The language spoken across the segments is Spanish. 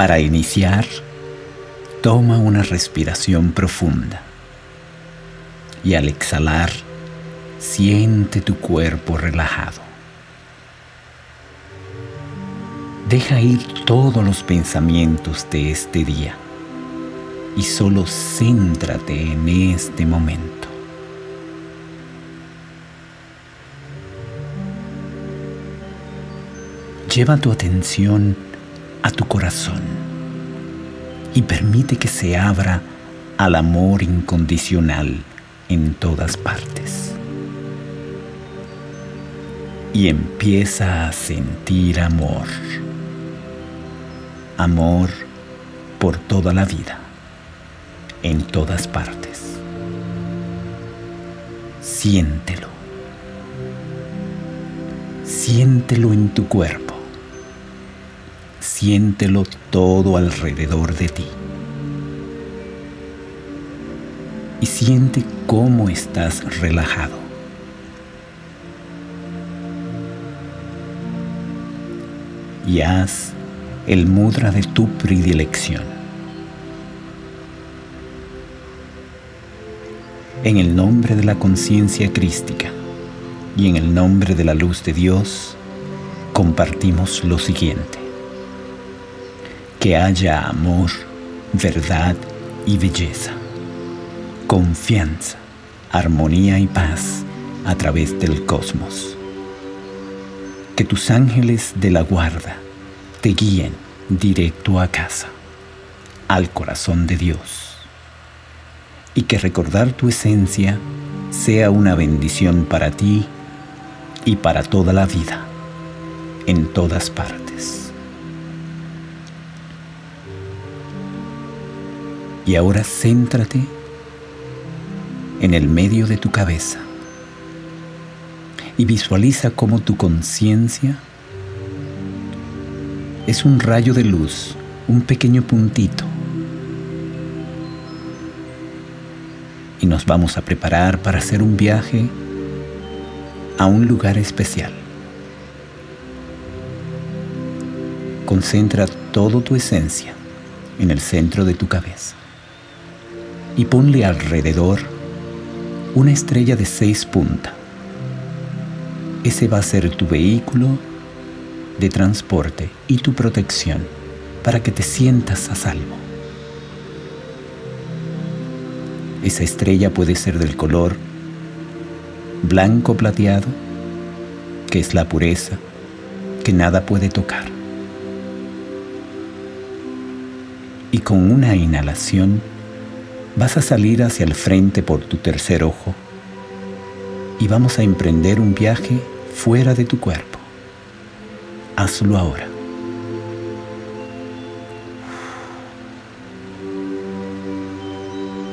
Para iniciar, toma una respiración profunda y al exhalar, siente tu cuerpo relajado. Deja ir todos los pensamientos de este día y solo céntrate en este momento. Lleva tu atención a tu corazón y permite que se abra al amor incondicional en todas partes. Y empieza a sentir amor. Amor por toda la vida, en todas partes. Siéntelo. Siéntelo en tu cuerpo siéntelo todo alrededor de ti. Y siente cómo estás relajado. Y haz el mudra de tu predilección. En el nombre de la conciencia crística y en el nombre de la luz de Dios, compartimos lo siguiente que haya amor, verdad y belleza, confianza, armonía y paz a través del cosmos. Que tus ángeles de la guarda te guíen directo a casa, al corazón de Dios. Y que recordar tu esencia sea una bendición para ti y para toda la vida, en todas partes. Y ahora céntrate en el medio de tu cabeza y visualiza cómo tu conciencia es un rayo de luz, un pequeño puntito. Y nos vamos a preparar para hacer un viaje a un lugar especial. Concentra toda tu esencia en el centro de tu cabeza y ponle alrededor una estrella de seis puntas. Ese va a ser tu vehículo de transporte y tu protección para que te sientas a salvo. Esa estrella puede ser del color blanco plateado, que es la pureza, que nada puede tocar. Y con una inhalación, Vas a salir hacia el frente por tu tercer ojo y vamos a emprender un viaje fuera de tu cuerpo. Hazlo ahora.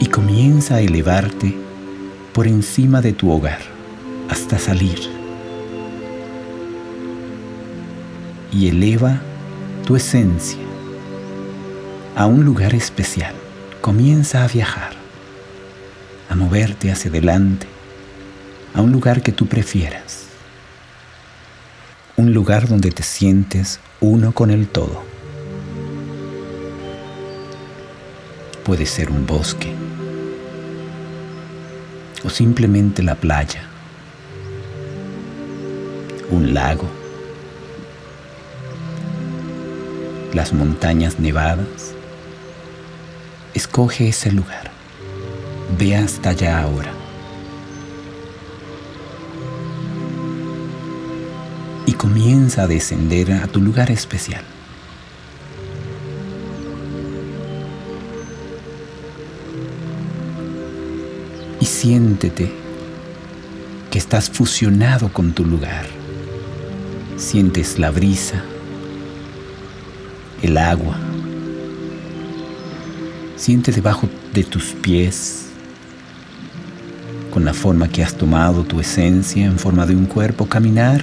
Y comienza a elevarte por encima de tu hogar hasta salir. Y eleva tu esencia a un lugar especial comienza a viajar, a moverte hacia adelante, a un lugar que tú prefieras, un lugar donde te sientes uno con el todo. Puede ser un bosque o simplemente la playa, un lago, las montañas nevadas, Escoge ese lugar. Ve hasta allá ahora. Y comienza a descender a tu lugar especial. Y siéntete que estás fusionado con tu lugar. Sientes la brisa, el agua, Siente debajo de tus pies, con la forma que has tomado tu esencia en forma de un cuerpo, caminar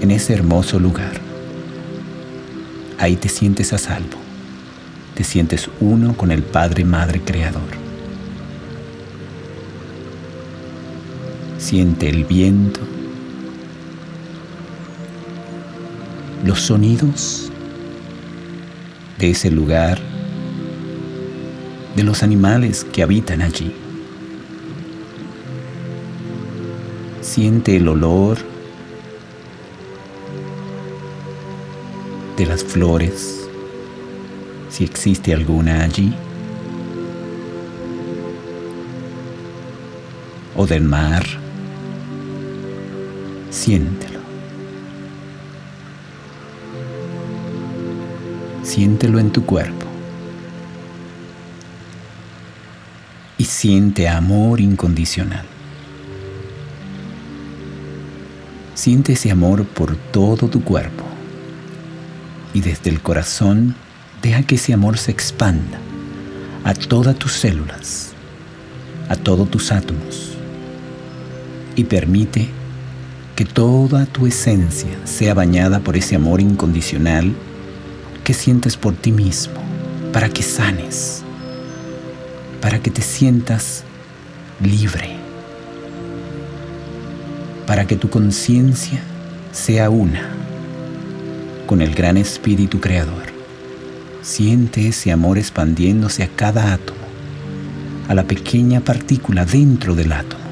en ese hermoso lugar. Ahí te sientes a salvo. Te sientes uno con el Padre, Madre, Creador. Siente el viento, los sonidos de ese lugar, de los animales que habitan allí. Siente el olor de las flores, si existe alguna allí, o del mar. Siéntelo. Siéntelo en tu cuerpo. Y siente amor incondicional. Siente ese amor por todo tu cuerpo. Y desde el corazón deja que ese amor se expanda a todas tus células, a todos tus átomos. Y permite que toda tu esencia sea bañada por ese amor incondicional que sientes por ti mismo, para que sanes, para que te sientas libre para que tu conciencia sea una con el gran espíritu creador. Siente ese amor expandiéndose a cada átomo, a la pequeña partícula dentro del átomo.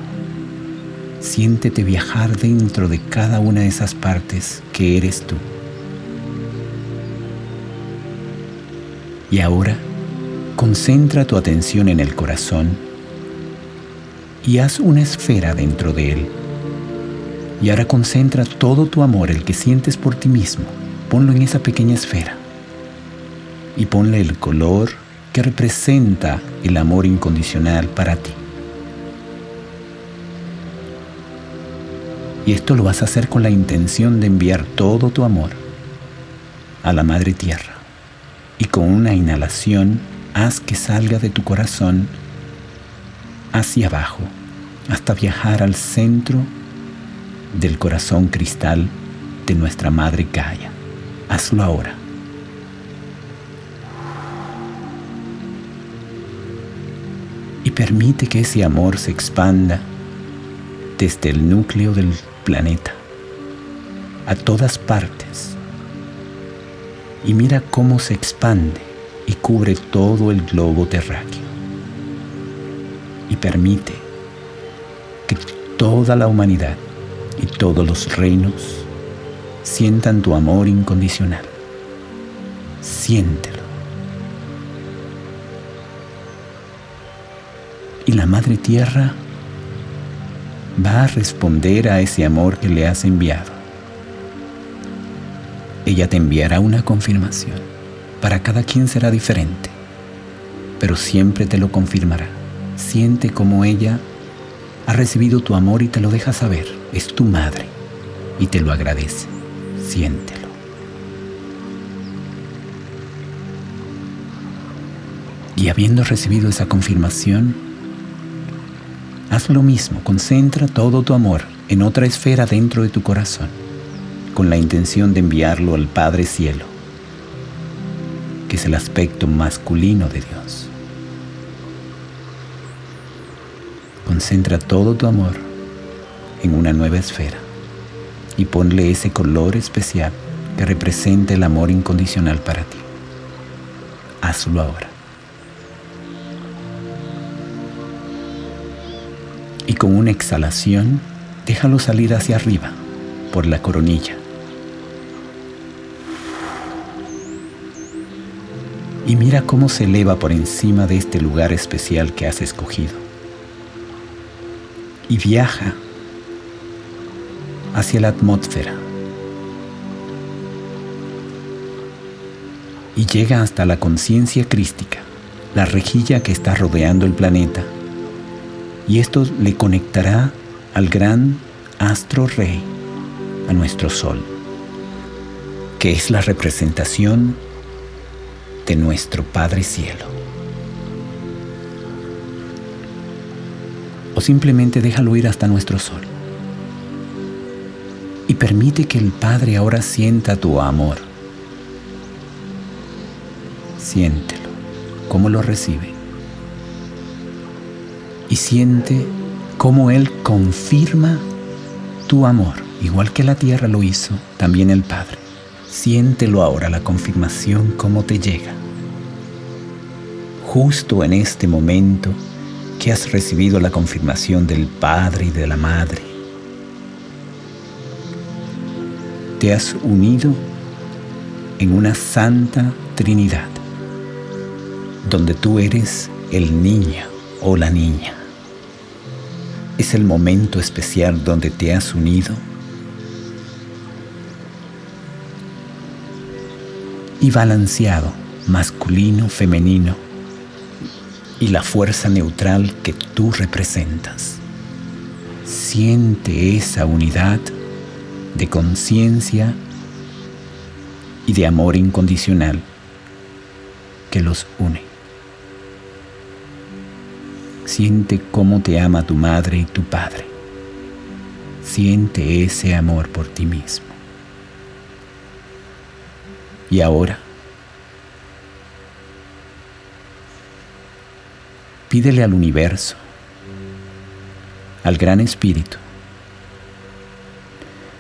Siéntete viajar dentro de cada una de esas partes que eres tú. Y ahora, concentra tu atención en el corazón y haz una esfera dentro de él y ahora concentra todo tu amor, el que sientes por ti mismo, ponlo en esa pequeña esfera. Y ponle el color que representa el amor incondicional para ti. Y esto lo vas a hacer con la intención de enviar todo tu amor a la Madre Tierra. Y con una inhalación haz que salga de tu corazón hacia abajo hasta viajar al centro del corazón cristal de nuestra Madre Gaia. Hazlo ahora. Y permite que ese amor se expanda desde el núcleo del planeta a todas partes. Y mira cómo se expande y cubre todo el globo terráqueo. Y permite que toda la humanidad y todos los reinos sientan tu amor incondicional. Siéntelo. Y la Madre Tierra va a responder a ese amor que le has enviado. Ella te enviará una confirmación. Para cada quien será diferente, pero siempre te lo confirmará. Siente como ella ha recibido tu amor y te lo deja saber. Es tu madre y te lo agradece. Siéntelo. Y habiendo recibido esa confirmación, haz lo mismo, concentra todo tu amor en otra esfera dentro de tu corazón, con la intención de enviarlo al Padre Cielo, que es el aspecto masculino de Dios. Concentra todo tu amor en una nueva esfera y ponle ese color especial que representa el amor incondicional para ti. Hazlo ahora. Y con una exhalación, déjalo salir hacia arriba por la coronilla. Y mira cómo se eleva por encima de este lugar especial que has escogido. Y viaja hacia la atmósfera. Y llega hasta la conciencia crística, la rejilla que está rodeando el planeta, y esto le conectará al gran astro rey, a nuestro sol, que es la representación de nuestro Padre Cielo. simplemente déjalo ir hasta nuestro sol. Y permite que el Padre ahora sienta tu amor. Siéntelo, cómo lo recibe. Y siente cómo Él confirma tu amor, igual que la tierra lo hizo, también el Padre. Siéntelo ahora la confirmación como te llega. Justo en este momento que has recibido la confirmación del Padre y de la Madre, te has unido en una santa Trinidad, donde tú eres el niño o la niña. Es el momento especial donde te has unido y balanceado, masculino, femenino, y la fuerza neutral que tú representas. Siente esa unidad de conciencia y de amor incondicional que los une. Siente cómo te ama tu madre y tu padre. Siente ese amor por ti mismo. Y ahora, pídele al universo, al Gran Espíritu,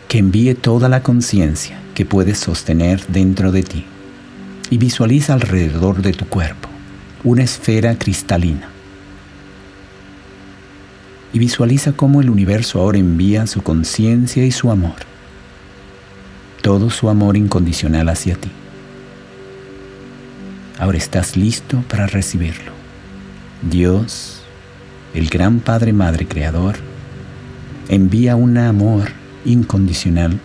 que envíe toda la conciencia que puedes sostener dentro de ti y visualiza alrededor de tu cuerpo una esfera cristalina. Y visualiza cómo el universo ahora envía su conciencia y su amor, todo su amor incondicional hacia ti. Ahora estás listo para recibirlo. Dios, el gran Padre Madre Creador, envía un amor incondicional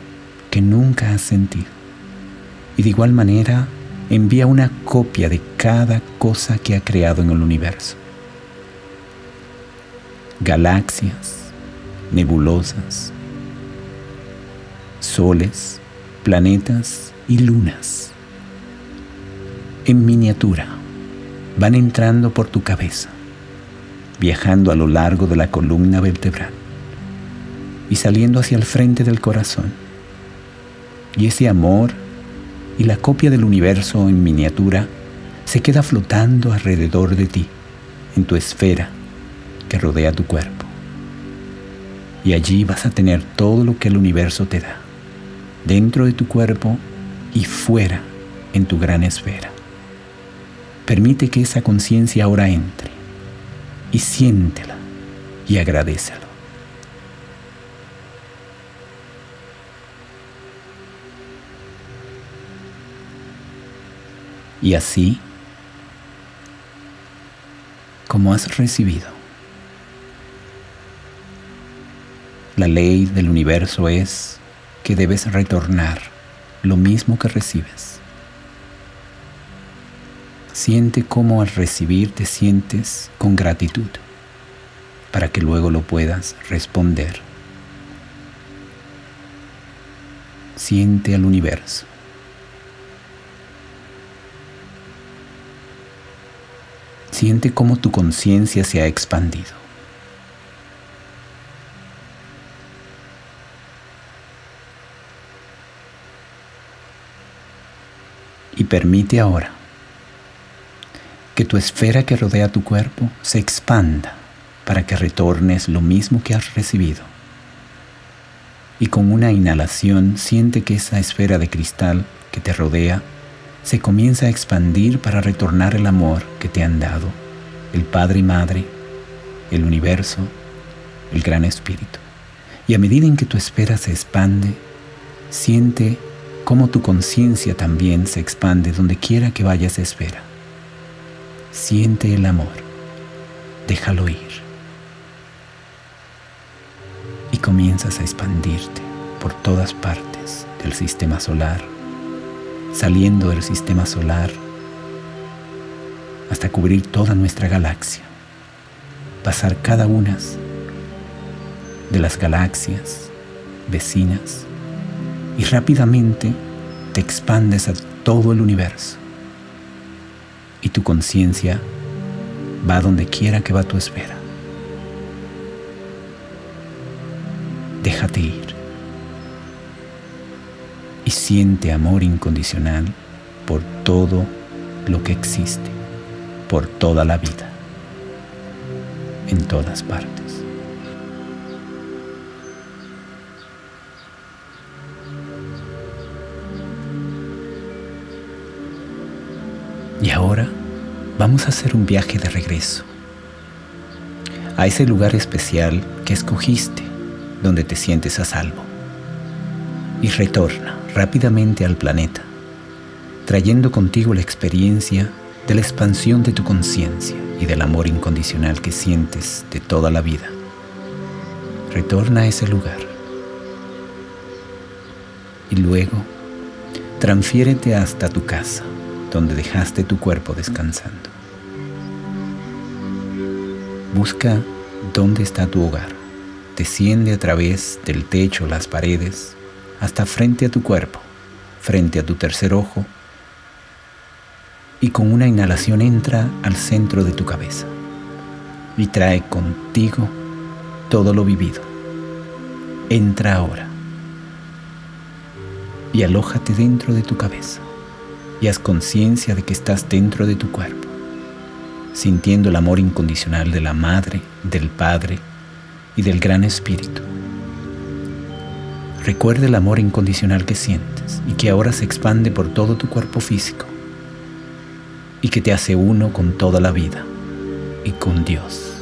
que nunca has sentido. Y de igual manera envía una copia de cada cosa que ha creado en el universo. Galaxias, nebulosas, soles, planetas y lunas en miniatura van entrando por tu cabeza, viajando a lo largo de la columna vertebral y saliendo hacia el frente del corazón. Y ese amor y la copia del universo en miniatura se queda flotando alrededor de ti, en tu esfera que rodea tu cuerpo. Y allí vas a tener todo lo que el universo te da, dentro de tu cuerpo y fuera en tu gran esfera. Permite que esa conciencia ahora entre y siéntela y agradecelo. Y así, como has recibido, la ley del universo es que debes retornar lo mismo que recibes. Siente cómo al recibir te sientes con gratitud para que luego lo puedas responder. Siente al universo. Siente cómo tu conciencia se ha expandido. Permite ahora que tu esfera que rodea tu cuerpo se expanda para que retornes lo mismo que has recibido. Y con una inhalación siente que esa esfera de cristal que te rodea se comienza a expandir para retornar el amor que te han dado, el Padre y Madre, el universo, el Gran Espíritu. Y a medida en que tu esfera se expande, siente cómo tu conciencia también se expande donde quiera que vaya esa esfera. Siente el amor, déjalo ir. Y comienzas a expandirte por todas partes del sistema solar, saliendo del sistema solar hasta cubrir toda nuestra galaxia, pasar cada una de las galaxias vecinas y rápidamente te expandes a todo el universo y tu conciencia va donde quiera que va tu esfera. Déjate ir y siente amor incondicional por todo lo que existe, por toda la vida, en todas partes. Ahora vamos a hacer un viaje de regreso a ese lugar especial que escogiste donde te sientes a salvo. Y retorna rápidamente al planeta, trayendo contigo la experiencia de la expansión de tu conciencia y del amor incondicional que sientes de toda la vida. Retorna a ese lugar. Y luego, transfiérete hasta tu casa, donde dejaste tu cuerpo descansando. Busca dónde está tu hogar. Desciende a través del techo, las paredes, hasta frente a tu cuerpo, frente a tu tercer ojo, y con una inhalación entra al centro de tu cabeza y trae contigo todo lo vivido. Entra ahora y alójate dentro de tu cabeza y haz conciencia de que estás dentro de tu cuerpo, sintiendo el amor incondicional de la Madre, del Padre y del Gran Espíritu. Recuerda el amor incondicional que sientes y que ahora se expande por todo tu cuerpo físico y que te hace uno con toda la vida y con Dios.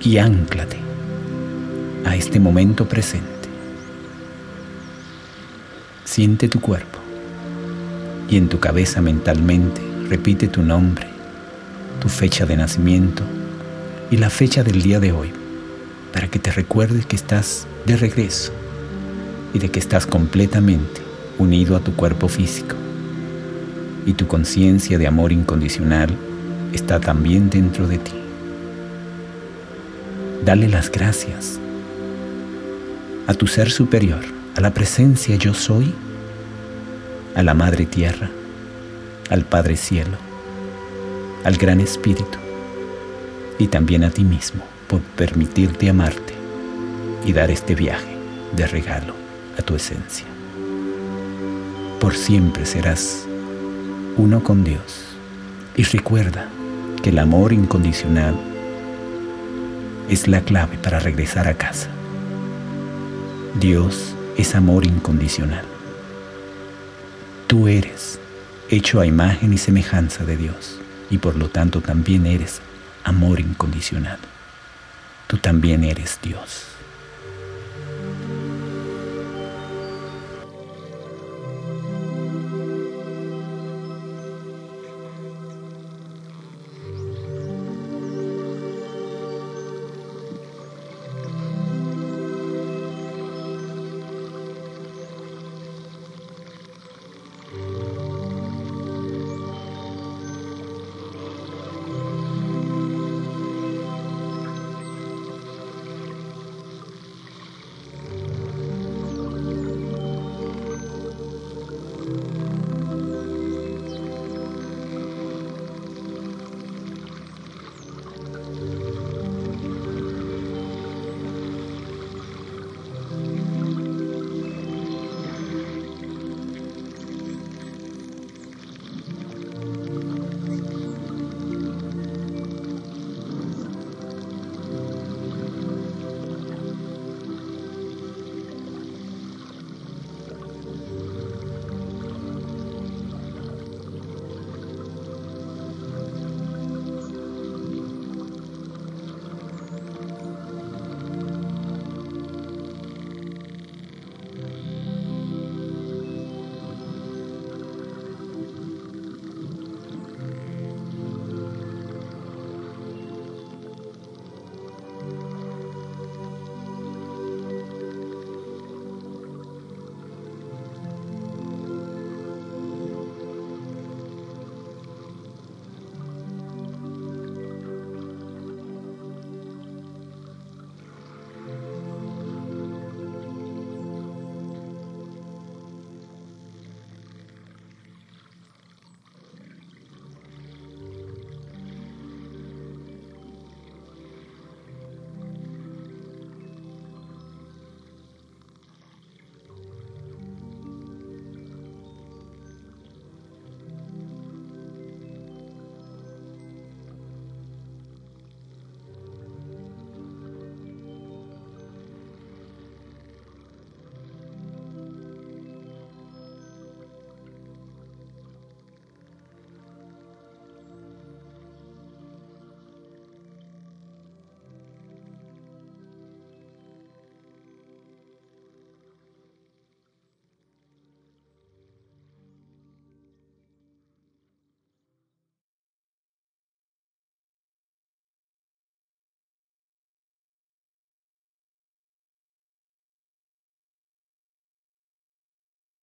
Y anclate a este momento presente. Siente tu cuerpo y en tu cabeza mentalmente repite tu nombre, tu fecha de nacimiento y la fecha del día de hoy para que te recuerdes que estás de regreso y de que estás completamente unido a tu cuerpo físico y tu conciencia de amor incondicional está también dentro de ti. Dale las gracias a tu ser superior, a la presencia yo soy, a la Madre Tierra, al Padre Cielo, al Gran Espíritu y también a ti mismo por permitirte amarte y dar este viaje de regalo a tu esencia. Por siempre serás uno con Dios. Y recuerda que el amor incondicional es la clave para regresar a casa. Dios es amor incondicional. Tú eres hecho a imagen y semejanza de Dios y por lo tanto también eres amor incondicional. Tú también eres Dios.